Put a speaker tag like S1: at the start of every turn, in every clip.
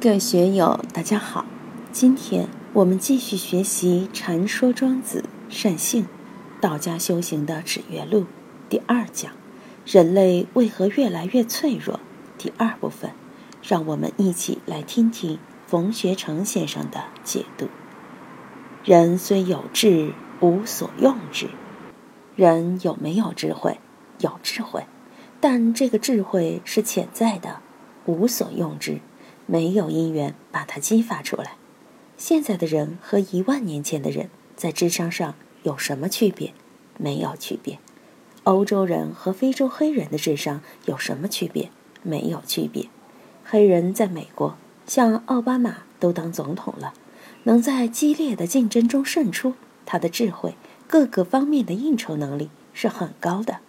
S1: 各位学友，大家好。今天我们继续学习《禅说庄子善性道家修行的指月录》第二讲：人类为何越来越脆弱？第二部分，让我们一起来听听冯学成先生的解读。人虽有智，无所用之。人有没有智慧？有智慧，但这个智慧是潜在的，无所用之。没有因缘把它激发出来。现在的人和一万年前的人在智商上有什么区别？没有区别。欧洲人和非洲黑人的智商有什么区别？没有区别。黑人在美国，像奥巴马都当总统了，能在激烈的竞争中胜出，他的智慧、各个方面的应酬能力是很高的。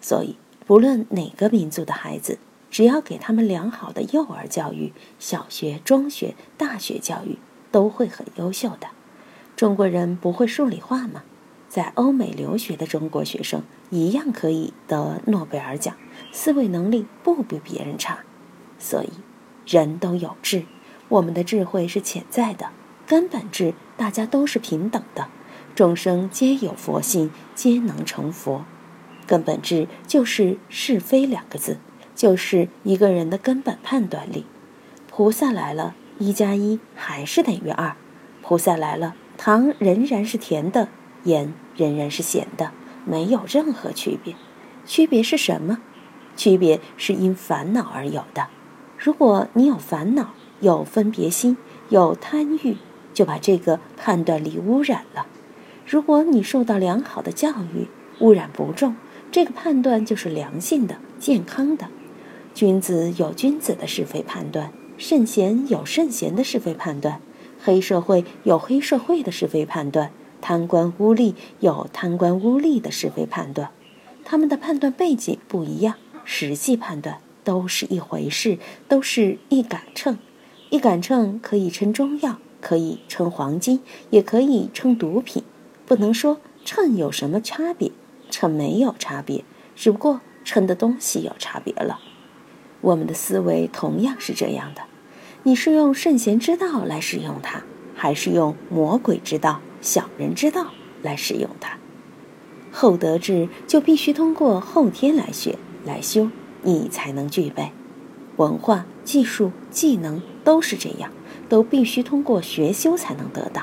S1: 所以，不论哪个民族的孩子。只要给他们良好的幼儿教育，小学、中学、大学教育都会很优秀的。中国人不会数理化吗？在欧美留学的中国学生一样可以得诺贝尔奖，思维能力不比别人差。所以，人都有智，我们的智慧是潜在的，根本智大家都是平等的，众生皆有佛性，皆能成佛。根本智就是是非两个字。就是一个人的根本判断力。菩萨来了，一加一还是等于二。菩萨来了，糖仍然是甜的，盐仍然是咸的，没有任何区别。区别是什么？区别是因烦恼而有的。如果你有烦恼、有分别心、有贪欲，就把这个判断力污染了。如果你受到良好的教育，污染不重，这个判断就是良性的、健康的。君子有君子的是非判断，圣贤有圣贤的是非判断，黑社会有黑社会的是非判断，贪官污吏有贪官污吏的是非判断。他们的判断背景不一样，实际判断都是一回事，都是一杆秤。一杆秤可以称中药，可以称黄金，也可以称毒品。不能说秤有什么差别，秤没有差别，只不过称的东西有差别了。我们的思维同样是这样的，你是用圣贤之道来使用它，还是用魔鬼之道、小人之道来使用它？厚德智就必须通过后天来学来修，你才能具备。文化、技术、技能都是这样，都必须通过学修才能得到。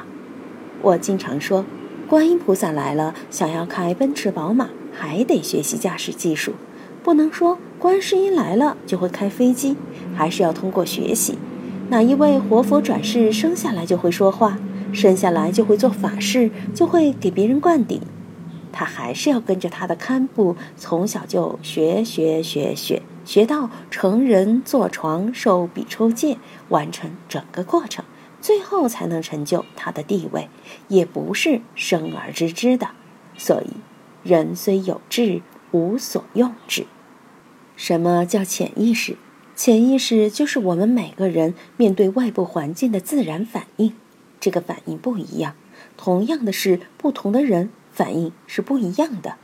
S1: 我经常说，观音菩萨来了，想要开奔驰、宝马，还得学习驾驶技术。不能说观世音来了就会开飞机，还是要通过学习。哪一位活佛转世生下来就会说话，生下来就会做法事，就会给别人灌顶？他还是要跟着他的堪布，从小就学学学学，学到成人坐床受比丘戒，完成整个过程，最后才能成就他的地位，也不是生而知之的。所以，人虽有志。无所用之。什么叫潜意识？潜意识就是我们每个人面对外部环境的自然反应。这个反应不一样，同样的是不同的人反应是不一样的，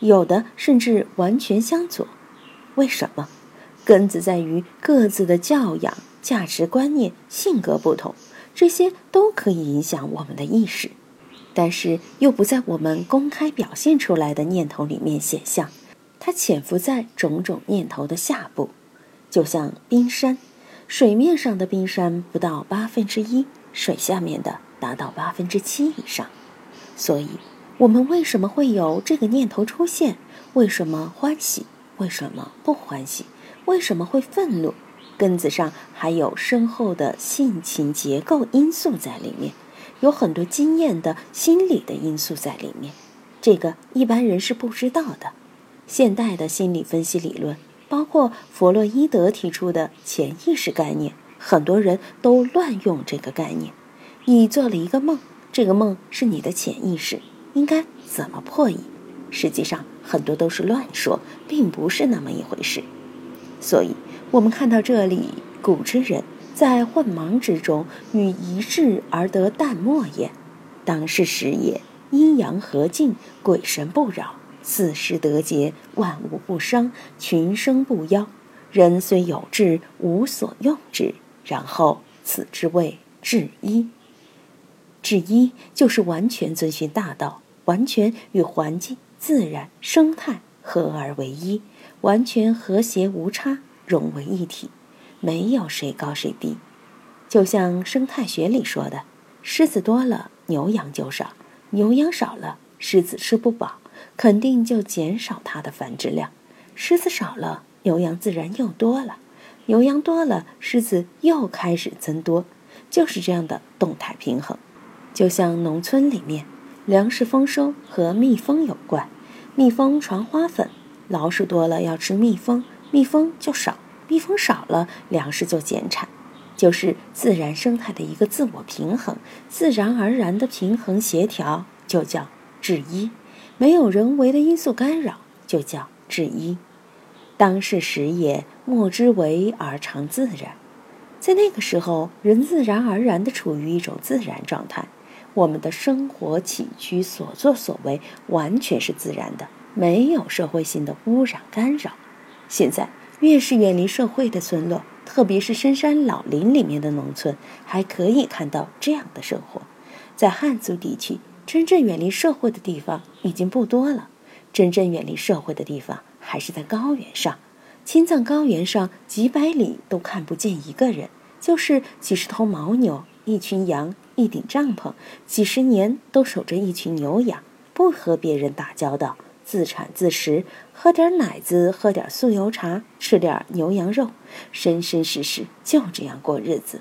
S1: 有的甚至完全相左。为什么？根子在于各自的教养、价值观念、性格不同，这些都可以影响我们的意识。但是又不在我们公开表现出来的念头里面显象，它潜伏在种种念头的下部，就像冰山，水面上的冰山不到八分之一，水下面的达到八分之七以上。所以，我们为什么会有这个念头出现？为什么欢喜？为什么不欢喜？为什么会愤怒？根子上还有深厚的性情结构因素在里面。有很多经验的心理的因素在里面，这个一般人是不知道的。现代的心理分析理论，包括弗洛伊德提出的潜意识概念，很多人都乱用这个概念。你做了一个梦，这个梦是你的潜意识，应该怎么破译？实际上很多都是乱说，并不是那么一回事。所以，我们看到这里，古之人。在混茫之中，与一致而得淡漠也，当是时也。阴阳和静，鬼神不扰，四时得节，万物不伤，群生不夭。人虽有志，无所用之。然后此之谓至一。至一就是完全遵循大道，完全与环境、自然、生态合而为一，完全和谐无差，融为一体，没有谁高谁低。就像生态学里说的，狮子多了，牛羊就少；牛羊少了，狮子吃不饱，肯定就减少它的繁殖量；狮子少了，牛羊自然又多了；牛羊多了，狮子又开始增多，就是这样的动态平衡。就像农村里面，粮食丰收和蜜蜂有关，蜜蜂传花粉，老鼠多了要吃蜜蜂，蜜蜂就少，蜜蜂少了粮食就减产，就是自然生态的一个自我平衡，自然而然的平衡协调就叫治一，没有人为的因素干扰就叫治一。当是时也，莫之为而常自然，在那个时候，人自然而然的处于一种自然状态。我们的生活起居所作所为完全是自然的，没有社会性的污染干扰。现在越是远离社会的村落，特别是深山老林里面的农村，还可以看到这样的生活。在汉族地区，真正远离社会的地方已经不多了。真正远离社会的地方，还是在高原上。青藏高原上几百里都看不见一个人，就是几十头牦牛。一群羊，一顶帐篷，几十年都守着一群牛羊，不和别人打交道，自产自食，喝点奶子，喝点酥油茶，吃点牛羊肉，生生世世就这样过日子。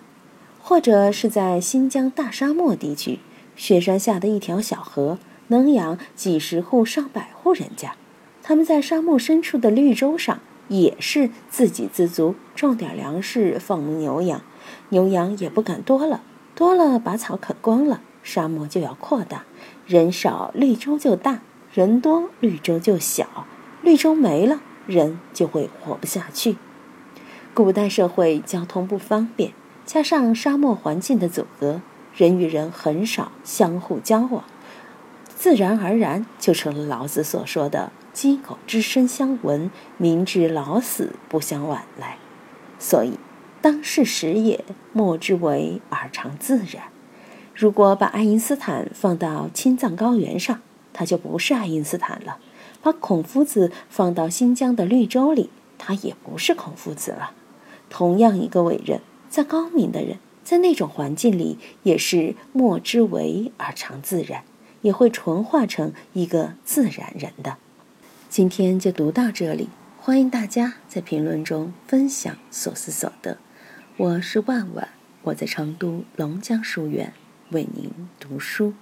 S1: 或者是在新疆大沙漠地区，雪山下的一条小河，能养几十户、上百户人家。他们在沙漠深处的绿洲上，也是自给自足，种点粮食，放牧牛羊，牛羊也不敢多了。多了，把草啃光了，沙漠就要扩大；人少，绿洲就大；人多，绿洲就小。绿洲没了，人就会活不下去。古代社会交通不方便，加上沙漠环境的阻隔，人与人很少相互交往，自然而然就成了老子所说的“鸡狗之声相闻，民之老死不相往来”。所以。当是时也，莫之为而常自然。如果把爱因斯坦放到青藏高原上，他就不是爱因斯坦了；把孔夫子放到新疆的绿洲里，他也不是孔夫子了。同样一个伟人，再高明的人，在那种环境里，也是莫之为而常自然，也会纯化成一个自然人的。今天就读到这里，欢迎大家在评论中分享所思所得。我是万万，我在成都龙江书院为您读书。